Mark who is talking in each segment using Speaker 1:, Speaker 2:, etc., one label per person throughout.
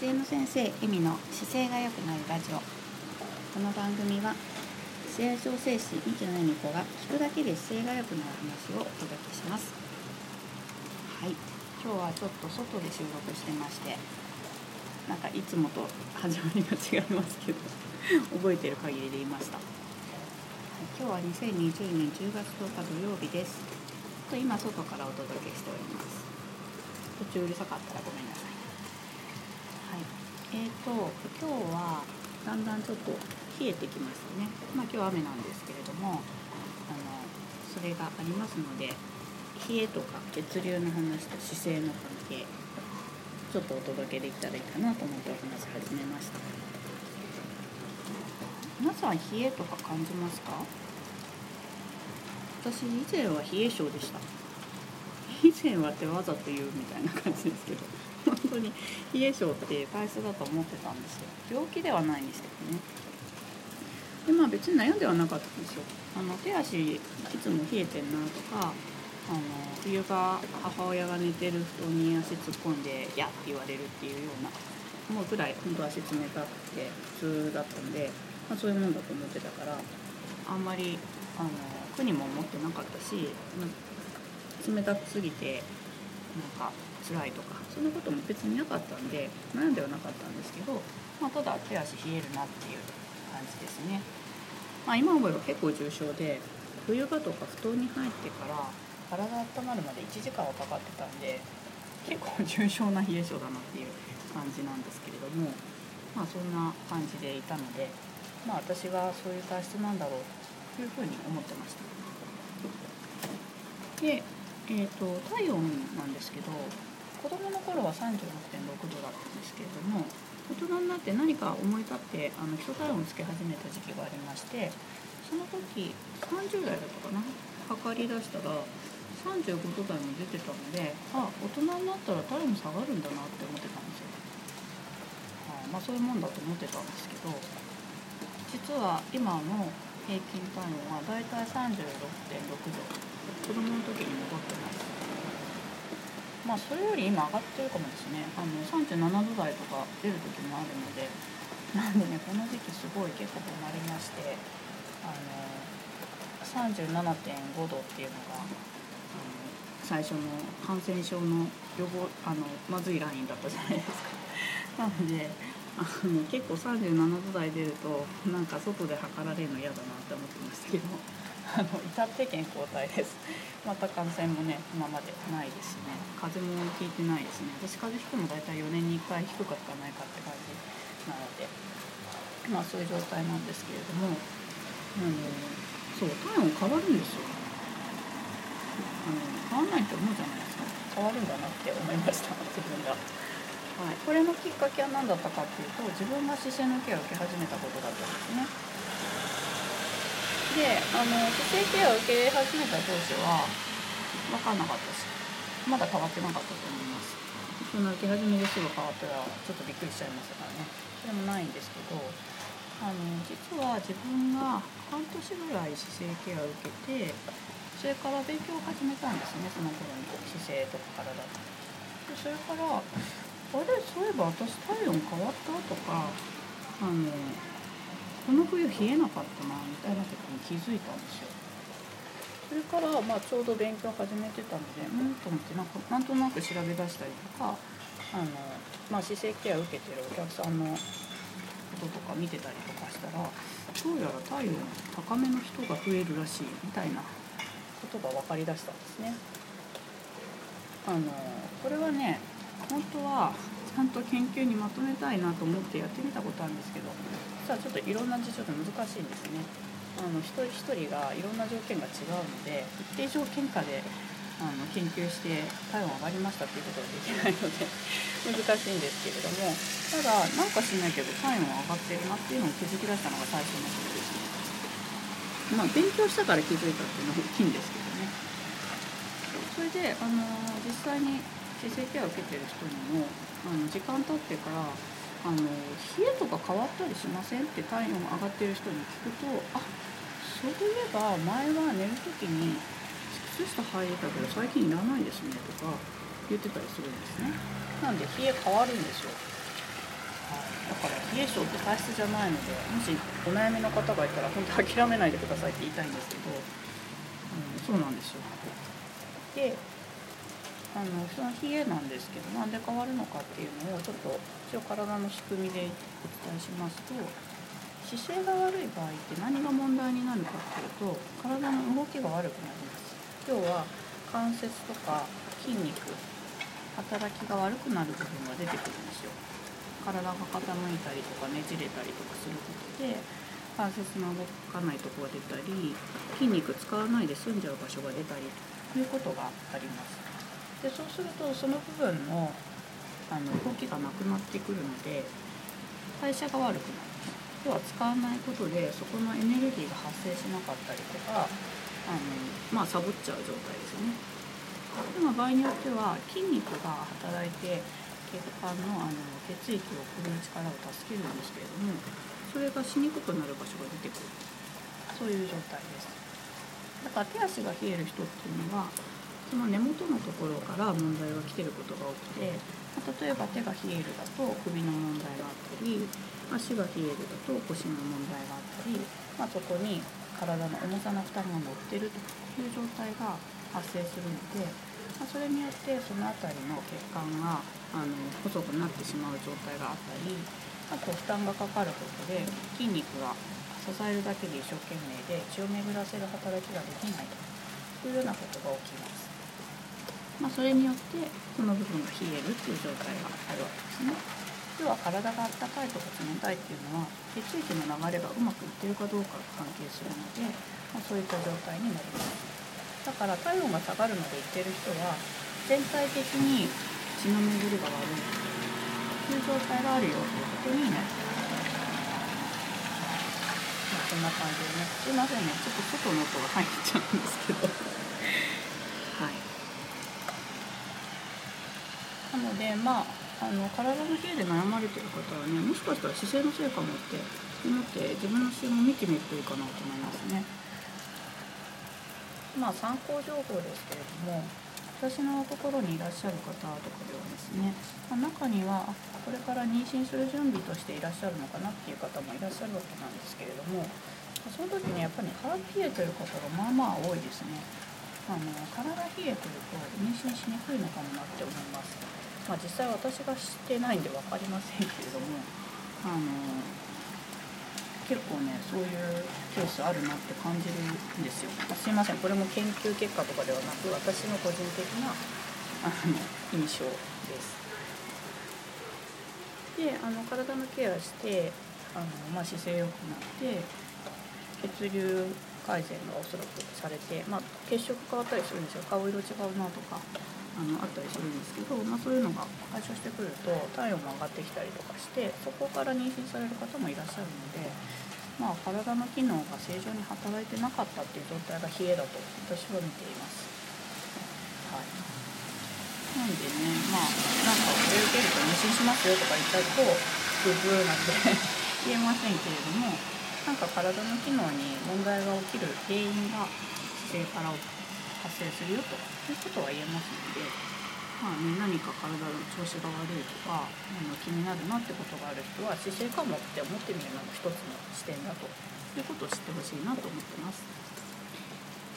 Speaker 1: 姿勢の先生エミの姿勢が良くなるラジオ。この番組は姿勢調整士三木野恵美子が聞くだけで姿勢が良くなる話をお届けします。はい。今日はちょっと外で収録してましてなんかいつもと始まりが違いますけど 覚えてる限りで言いました、はい、今日は2020年10月10日土曜日です。と今外からお届けしております。途中うるさかったらごめんなさい。えーと今日はだんだんちょっと冷えてきましたね。まあ今日雨なんですけれどもあのそれがありますので冷えとか血流の話と姿勢の関係ちょっとお届けできたらいいかなと思ってお話し始めました。皆さん冷えとか感じますか？私以前は冷え性でした。以前はってわざと言うみたいな感じですけど。に冷え性って体質だと思ってたんですよ病気ではないんですけどね。でまあ別に悩んではなかったんですよ。あの手足いつも冷えてんなとかあの冬場母親が寝てる布団に足突っ込んで「や」って言われるっていうようなもうぐらい本当足冷たくて普通だったんで、まあ、そういうもんだと思ってたからあんまりあの苦にも思ってなかったし冷たくすぎてなんか辛いとか。そんなことも別になかったんで悩んではなかったんですけど、まあ、ただ手足冷えるなっていう感じですね、まあ、今思えば結構重症で冬場とか布団に入ってから体温まるまで1時間はかかってたんで結構重症な冷え性だなっていう感じなんですけれどもまあそんな感じでいたのでまあ私はそういう体質なんだろうというふうに思ってました。でえーと、体温なんですけど子供の頃は36.6度だったんですけれども大人になって何か思い立ってあの基礎体温をつけ始めた時期がありましてその時30代だったかな？測り出したら35度台も出てたのであ大人になったら体温下がるんだなって思ってたんですよ。はいまあ、そういうもんだと思ってたんですけど実は今の平均体温はだいたい36.6度子供の時に戻ってますまあそれより今上がってるかもですね。あの37度台とか出る時もあるので。なんでねこの時期すごい結構困りまして。あの37.5度っていうのが、あの最初の感染症の予防あのまずいラインだったじゃないですか。なのであの結構37度台出るとなんか外で測られるの嫌だなって思ってましたけどあの至って健康体です。また感染もね今までないですね。風邪もひいてないですね。私風邪ひくの大体4年に1回ひくかひかないかって感じなのでまあそういう状態なんですけれどもあのそう体温変わるんですよ。あの変わんないって思うじゃないですか。変わるんだなって思いました 自分が。はい、これのきっかけは何だったかっていうと自分が姿勢のケアを受け始めたことだったんですね。であの姿勢ケアを受け始めた当初は分かんなかったしまだ変わってなかったと思います。そんな受け始めですぐ変わったらちょっとびっくりしちゃいましたからね。それもないんですけどあの実は自分が半年ぐらい姿勢ケアを受けてそれから勉強を始めたんですね。その頃に姿勢とか体でそれからあれ？そういえば私体温変わった？とかあのこの冬冷えなかったなみたいなことに気づいたんですよそれから、まあ、ちょうど勉強始めてたのでうんと思ってなんかなんとなく調べ出したりとかあの、まあ、姿勢ケアを受けてるお客さんのこととか見てたりとかしたらどうやら体温高めの人が増えるらしいみたいなことが分かりだしたんですね。あのこれはね本当はゃんと研究にまとめたいなと思ってやってみたことあるんですけど実はちょっといろんな事情で難しいんですね。あの一人一人がいろんな条件が違うので一定条件下であの研究して体温上がりましたっていうことができないので難しいんですけれどもただなんかしないけど体温上がってるなっていうのを気づき出したのが最初のことですね。まあ勉強したから気づいたっていうのは大きいんですけどね。それであの実際に姿勢ケアを受けてる人にもあの時間経ってからあの冷えとか変わったりしません？って体温上がってる人に聞くとあそういえば前は寝る時に靴下履いてたけど最近いらないですねとか言ってたりするんですね。なんで冷え変わるんですよだから冷え性って体質じゃないのでもしお悩みの方がいたら本当諦めないでくださいって言いたいんですけど、うん、そうなんですよ。であのその冷えなんですけどなんで変わるのかっていうのをちょっと一応体の仕組みでお伝えしますと姿勢が悪い場合って何が問題になるかっていうと体の動きが悪くなります要は関節とか筋肉働きが悪くなる部分が出てくるんですよ体が傾いたりとかねじれたりとかすることで関節の動かないとこが出たり筋肉使わないで済んじゃう場所が出たりということがありますでそうするとその部分のあの動きがなくなってくるので代謝が悪くなる。要は使わないことでそこのエネルギーが発生しなかったりとかあのまあサボっちゃう状態ですよね。でも場合によっては筋肉が働いて血管のあの血液を送る力を助けるんですけれどもそれがしにくくなる場所が出てくる。そういう状態です。だから手足が冷える人っていうのはその根元のところから問題が来てることが多くて、まあ、例えば手が冷えるだと首の問題があったり足が冷えるだと腰の問題があったり、まあ、そこに体の重さの負担が乗ってるという状態が発生するので、まあ、それによってその辺りの血管があの細くなってしまう状態があったりあと負担がかかることで筋肉が支えるだけで一生懸命で血を巡らせる働きができないというようなことが起きます。まあ、それによってその部分が冷えるっていう状態があるわけですね。要は体があったかいとか冷たいっていうのは血液の流れがうまくいってるかどうかが関係するので、まあ、そういった状態になります。だから体温が下がるまで言ってる人は全体的に血の巡りが悪いという状態があるよということになります。まあ、こんな感じでねすいませんねちょっと外の音が入っちゃうんですけどはいなのでまああの体の冷えで悩まれてる方はねもしかしたら姿勢のせいかもって思って自分の姿勢も見てみるといいかなと思いますね。まあ参考情報ですけれども私のところにいらっしゃる方とかではですね、ま、中にはこれから妊娠する準備としていらっしゃるのかなっていう方もいらっしゃるわけなんですけれどもその時にやっぱり体冷えてる方がまあまあ多いですねあの体冷えてると妊娠しにくいのかもなって思いますまあ、実際私が知ってないんで分かりませんけれどもあの結構ねそういうケースあるなって感じるんですよ。すいませんこれも研究結果とかではなく私の個人的なあの印象です。であの体のケアしてあの、まあ、姿勢良くなって血流改善がおそらくされて、まあ、血色変わったりするんですよ顔色違うなとかあのあったりするんですけど、まあ、そういうのが解消してくると体温も上がってきたりとかしてそこから妊娠される方もいらっしゃるので、まあ、体の機能が正常に働いてなかったっていう状態が冷えだと私は見ています。はいなんでね、まあ、なんかこれ受けると妊娠しますよとか言っちゃうと、ブブーなんて 言えませんけれども、なんか体の機能に問題が起きる原因が姿勢から発生するよと。いうことは言えますので、まあね、何か体の調子が悪いとかあの気になるなってことがある人は姿勢かもって思ってみるのも一つの視点だと。いうことを知ってほしいなと思ってます。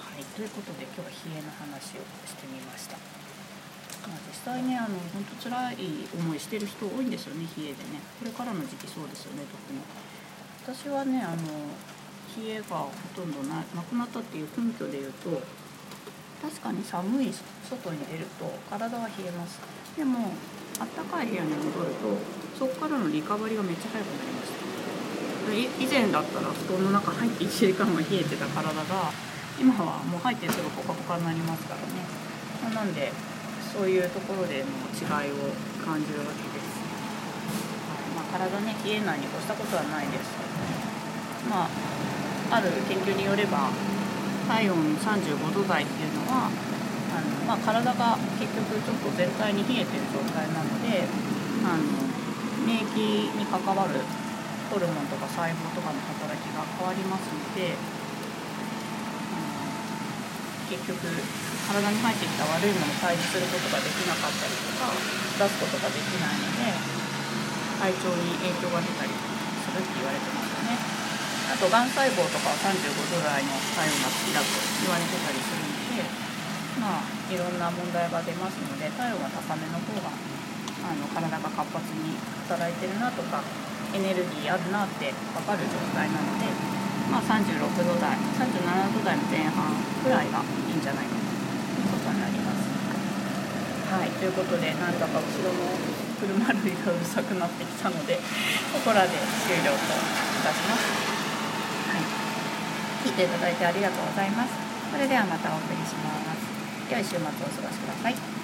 Speaker 1: はい、ということで今日は冷えの話をしてみました。まあ、実際ねあの本当辛い思いしてる人多いんですよね冷えでね。これからの時期そうですよね特に私はねあの冷えがほとんどななくなったっていう根拠で言うと確かに寒い外に出ると体は冷えます。でもあったかい部屋に戻るとそこからのリカバリーがめっちゃ早くなりました以前だったら布団の中入って1時間は冷えてた体が今はもう入ってすぐポカポカになりますからね、まなんでそういうところでの違いを感じるわけです、まあ、体ね冷えないに越したことはないです。まあある研究によれば体温35度台っていうのはあの、まあ、体が結局ちょっと全体に冷えてる状態なのであの免疫に関わるホルモンとか細胞とかの働きが変わりますので結局体に入ってきた悪いものを退治することができなかったりとか出すことができないので体調に影響が出たりするって言われてますよね。あとがん細胞とかは35度台の体温が好きだと言われてたりするのでまあいろんな問題が出ますので体温が高めの方があの体が活発に働いてるなとかエネルギーあるなって分かる状態なので、まあ、36度台37度台の前半くらいがいいんじゃないかということになります。はい、ということでなんだか後ろの車類がうるさくなってきたのでここらで終了といたします。はい、聞いていただいてありがとうございます。それではまたお送りします。良い週末をお過ごしください。